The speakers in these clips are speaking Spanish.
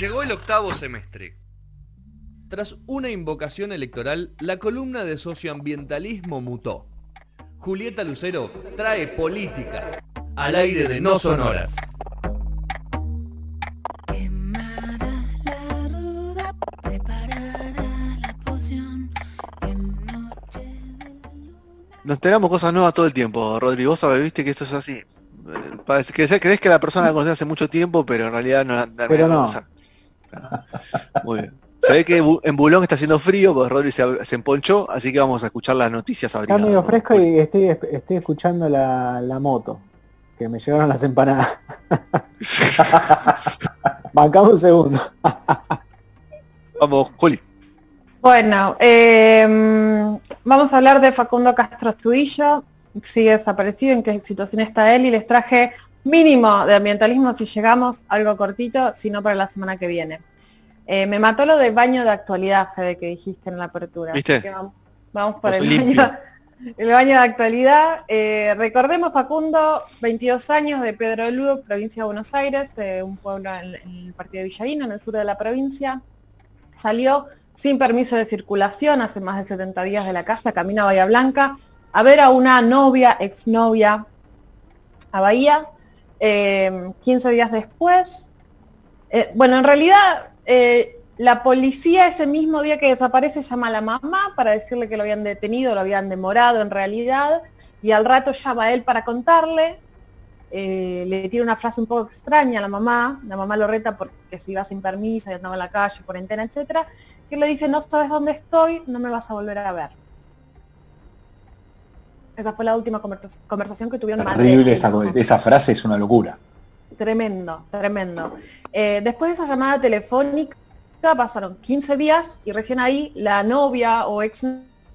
Llegó el octavo semestre. Tras una invocación electoral, la columna de socioambientalismo mutó. Julieta Lucero trae política al aire de No Sonoras. Nos enteramos cosas nuevas todo el tiempo, Rodrigo. Vos sabés, viste que esto es así. Eh, parece que crees que la persona la conoces hace mucho tiempo, pero en realidad no la Pero no. Muy bien. Se ve que en Bulón está haciendo frío, pues Rodri se, se emponchó, así que vamos a escuchar las noticias Está medio fresco y estoy, estoy escuchando la, la moto, que me llegaron las empanadas. Bancamos un segundo. Vamos, Juli. Bueno, eh, vamos a hablar de Facundo Castro Estudillo. Sigue desaparecido, en qué situación está él y les traje mínimo de ambientalismo si llegamos, algo cortito, sino para la semana que viene. Eh, me mató lo de baño de actualidad, Fede, que dijiste en la apertura. ¿Viste? Así que vamos, vamos por el limpio. baño, el baño de actualidad. Eh, recordemos, Facundo, 22 años de Pedro Lugo, provincia de Buenos Aires, eh, un pueblo en, en el partido de Villarino, en el sur de la provincia. Salió sin permiso de circulación hace más de 70 días de la casa, camina a Bahía Blanca, a ver a una novia, exnovia, a Bahía. Eh, 15 días después, eh, bueno, en realidad eh, la policía ese mismo día que desaparece llama a la mamá para decirle que lo habían detenido, lo habían demorado en realidad, y al rato llama a él para contarle, eh, le tiene una frase un poco extraña a la mamá, la mamá lo reta porque se iba sin permiso y andaba en la calle, cuarentena, etcétera, que le dice, no sabes dónde estoy, no me vas a volver a ver. Esa fue la última conversa- conversación que tuvieron Terrible esa, esa frase, es una locura. Tremendo, tremendo. Eh, después de esa llamada telefónica pasaron 15 días y recién ahí la novia o ex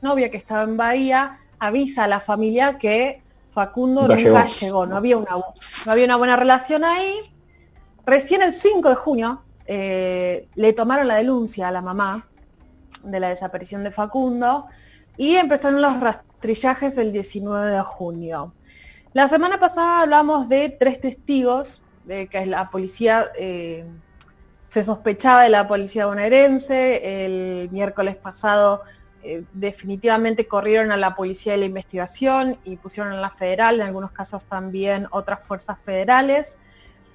novia que estaba en Bahía avisa a la familia que Facundo Nunca nunca, llegó. llegó. no había, una, no había una buena relación ahí. Recién el 5 de junio eh, le tomaron la denuncia a la mamá de la desaparición de Facundo y empezaron los rastrillajes el 19 de junio. La semana pasada hablamos de tres testigos, de que la policía eh, se sospechaba de la policía bonaerense, el miércoles pasado eh, definitivamente corrieron a la policía de la investigación y pusieron a la federal, en algunos casos también otras fuerzas federales.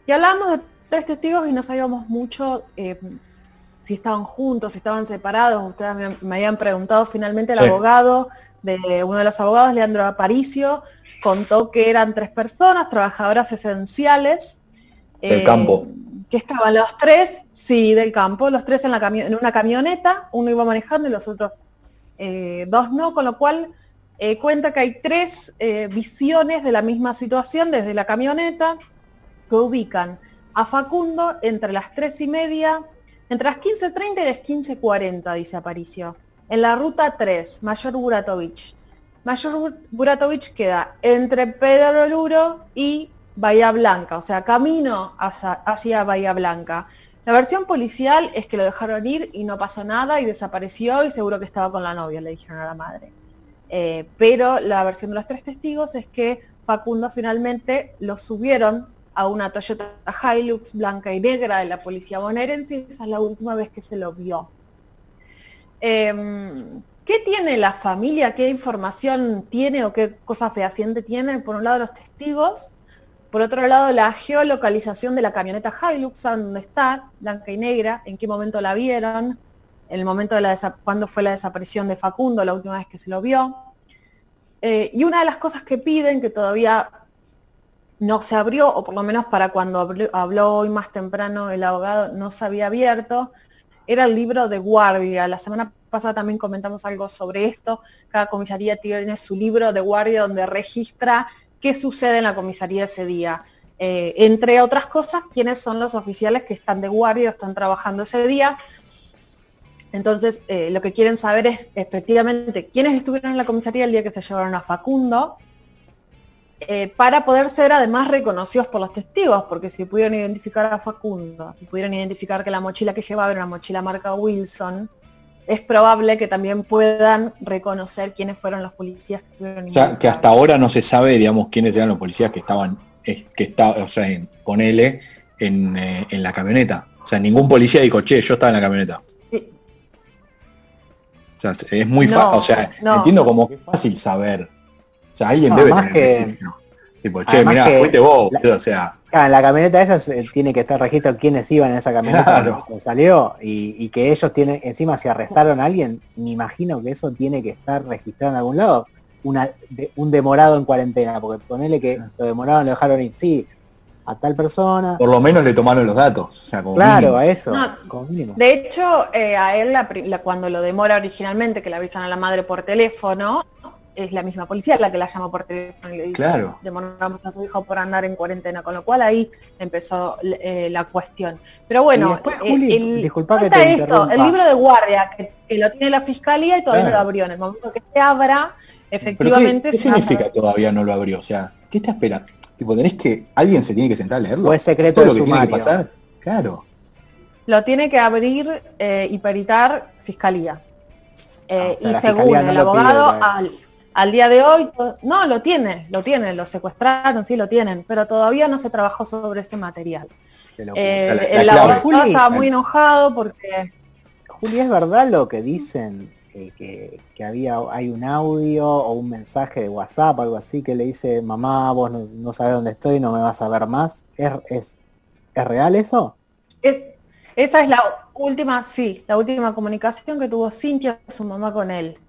Y hablamos de tres testigos y no sabíamos mucho eh, si estaban juntos, si estaban separados. Ustedes me, me habían preguntado finalmente el Sí. abogado de uno de los abogados, Leandro Aparicio, contó que eran tres personas, trabajadoras esenciales. Del eh, campo. Que estaban los tres, sí, del campo, los tres en, la en una camioneta, uno iba manejando y los otros eh, dos no, con lo cual eh, cuenta que hay tres eh, visiones de la misma situación desde la camioneta que ubican a Facundo entre las tres y media, entre las 15.30 y las 15.40, dice Aparicio, en la ruta 3, Mayor Buratovich. Mayor Bur- Buratovich queda entre Pedro Luro y Bahía Blanca, o sea, camino hacia, hacia Bahía Blanca. La versión policial es que lo dejaron ir y no pasó nada y desapareció y seguro que estaba con la novia, le dijeron a la madre. Eh, pero la versión de los tres testigos es que Facundo finalmente lo subieron a una Toyota Hilux blanca y negra de la policía bonaerense y esa es la última vez que se lo vio. Em, ¿Qué tiene la familia? ¿Qué información tiene o qué cosa fehaciente tiene? Por un lado los testigos, por otro lado la geolocalización de la camioneta Hilux, dónde está, blanca y negra, en qué momento la vieron, en el momento de la cuándo fue la desaparición de Facundo, la última vez que se lo vio. Eh, y una de las cosas que piden, que todavía no se abrió, o por lo menos para cuando habló hoy más temprano el abogado, no se había abierto, era el libro de guardia. La semana pasada también comentamos algo sobre esto. Cada comisaría tiene su libro de guardia donde registra qué sucede en la comisaría ese día. Eh, entre otras cosas, quiénes son los oficiales que están de guardia están trabajando ese día. Entonces, eh, lo que quieren saber es efectivamente quiénes estuvieron en la comisaría el día que se llevaron a Facundo, eh, para poder ser además reconocidos por los testigos, porque si pudieron identificar a Facundo, si pudieron identificar que la mochila que llevaba era una mochila marca Wilson, es probable que también puedan reconocer quiénes fueron los policías que estuvieron O sea, que hasta ahora no se sabe, digamos, quiénes eran los policías que estaban, que está, o sea, en, ponele, en, eh, en la camioneta. sea, ningún policía dijo, che, yo estaba en la camioneta. Sí. O sea, es muy No, fácil, o sea, no. entiendo como que es fácil saber. Sea, alguien No, debe más tener que-. Tipo, che, además mirá, que fuiste vos, la- o sea, Ah, en la camioneta esa se- tiene que estar registro quiénes iban en esa camioneta Claro. salió y, y que ellos tienen, encima si arrestaron a alguien, me imagino que eso tiene que estar registrado en algún lado. Una, de- un demorado en cuarentena, porque ponele que lo demoraron, lo dejaron ir, sí, a tal persona, por lo menos le tomaron los datos. O sea, como claro, mínimo. a eso, No. como mínimo. De hecho, eh, a él la la- cuando lo demora originalmente, que le avisan a la madre por teléfono, es la misma policía la que la llama por teléfono y le dice, Claro. demoramos a su hijo por andar en cuarentena, con lo cual ahí empezó eh, la cuestión. Pero bueno, después, eh, Juli, el- disculpa que te esto, interrumpa. el libro de guardia, que, que lo tiene la fiscalía y todavía no lo abrió. En el momento que se abra, ¿Pero qué, efectivamente... qué a significa todavía no lo abrió? O sea, ¿qué está esperando? Tipo, tenés que, alguien se tiene que sentar a leerlo. O es secreto Todo de lo que tiene que sumario. pasar. Claro. Lo tiene que abrir eh, y peritar fiscalía. Eh, Ah, o sea, y según no el pide, abogado, al, al día de hoy, no, lo tiene, lo tiene, lo secuestraron, sí lo tienen, pero todavía no se trabajó sobre este material. Eh, sea, la- la el abogado Juli, estaba muy enojado porque Juli, ¿es verdad lo que dicen? eh, que, que había hay un audio o un mensaje de WhatsApp, algo así, que le dice, mamá, vos no, no sabés dónde estoy, no me vas a ver más. ¿Es, es, ¿es real eso? es- esa es la última, sí, la última comunicación que tuvo Cintia, su mamá, con él.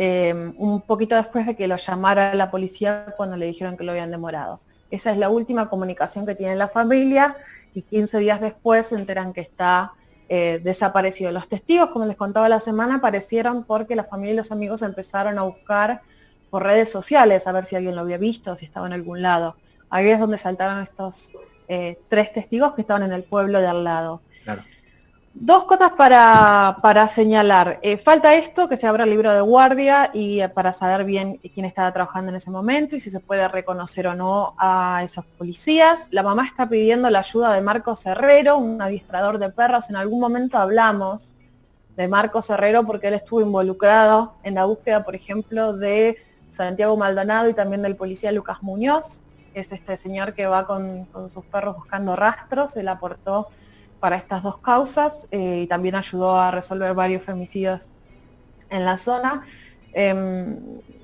Eh, un poquito después de que lo llamara la policía cuando le dijeron que lo habían demorado. Esa es la última comunicación que tiene la familia y 15 días después se enteran que está eh, desaparecido. Los testigos, como les contaba la semana, aparecieron porque la familia y los amigos empezaron a buscar por redes sociales a ver si alguien lo había visto, si estaba en algún lado. Ahí es donde saltaron estos eh, tres testigos que estaban en el pueblo de al lado. Claro. Dos cosas para, para señalar. Eh, falta esto, que se abra el libro de guardia y eh, para saber bien quién estaba trabajando en ese momento y si se puede reconocer o no a esos policías. La mamá está pidiendo la ayuda de Marcos Herrero, un adiestrador de perros. En algún momento hablamos de Marcos Herrero porque él estuvo involucrado en la búsqueda, por ejemplo, de Santiago Maldonado y también del policía Lucas Muñoz. Es este señor que va con, con sus perros buscando rastros. Él aportó para estas dos causas eh, y también ayudó a resolver varios femicidios en la zona. Eh,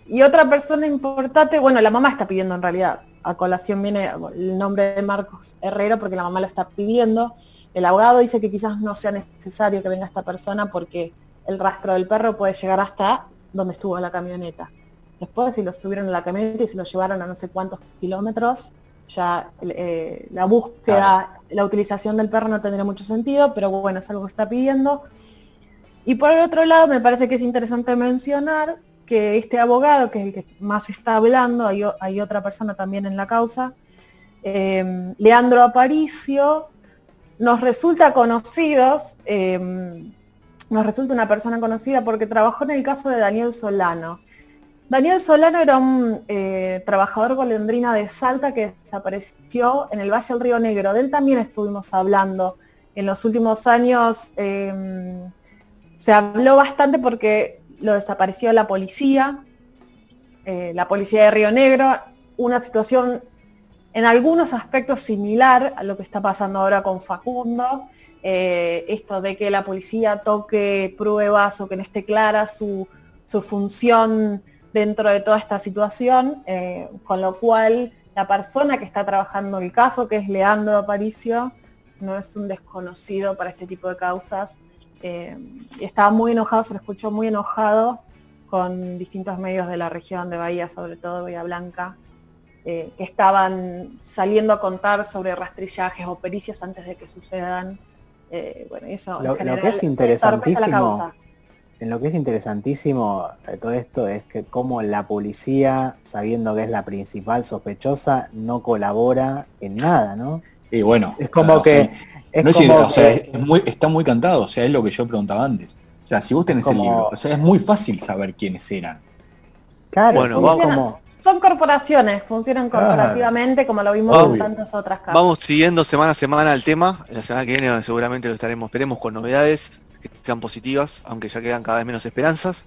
y otra persona importante, bueno, la mamá está pidiendo en realidad, a colación viene el nombre de Marcos Herrero porque la mamá lo está pidiendo. El abogado dice que quizás no sea necesario que venga esta persona porque el rastro del perro puede llegar hasta donde estuvo la camioneta. Después, si lo subieron en la camioneta y se lo llevaron a no sé cuántos kilómetros, ya eh, la búsqueda, la utilización del perro no tendría mucho sentido, pero bueno, es algo que está pidiendo. Y por el otro lado, me parece que es interesante mencionar que este abogado, que es el que más está hablando, hay, otra persona también en la causa, eh, Leandro Aparicio, nos resulta conocidos, eh, nos resulta una persona conocida porque trabajó en el caso de Daniel Solano. Daniel Solano era un eh, trabajador golondrina de Salta que desapareció en el Valle del Río Negro. De él también estuvimos hablando. En los últimos años eh, se habló bastante porque lo desapareció la policía, eh, la policía de Río Negro, una situación en algunos aspectos similar a lo que está pasando ahora con Facundo. Eh, esto de que la policía toque pruebas o que no esté clara su función dentro de toda esta situación, eh, con lo cual la persona que está trabajando el caso, que es Leandro Aparicio, no es un desconocido para este tipo de causas. Eh, y estaba muy enojado, se lo escuchó muy enojado con distintos medios de la región de Bahía, sobre todo Bahía Blanca, eh, que estaban saliendo a contar sobre rastrillajes o pericias antes de que sucedan. Eh, bueno, eso en Lo- lo que es interesantísimo. En lo que es interesantísimo de todo esto es que como la policía, sabiendo que es la principal sospechosa, no colabora en nada, ¿no? Y bueno, Es como que... sea, es no es como o sea, que- es muy, está muy cantado, o sea, es lo que yo preguntaba antes. O sea, si vos tenés Como- el libro, o sea, es muy fácil saber quiénes eran. claro, Bueno, sí, vamos- como... Son corporaciones, funcionan Claro. corporativamente como lo vimos Obvio. en tantas otras causas. Vamos siguiendo semana a semana el tema. La semana que viene seguramente lo estaremos, esperemos con novedades que sean positivas, aunque ya quedan cada vez menos esperanzas.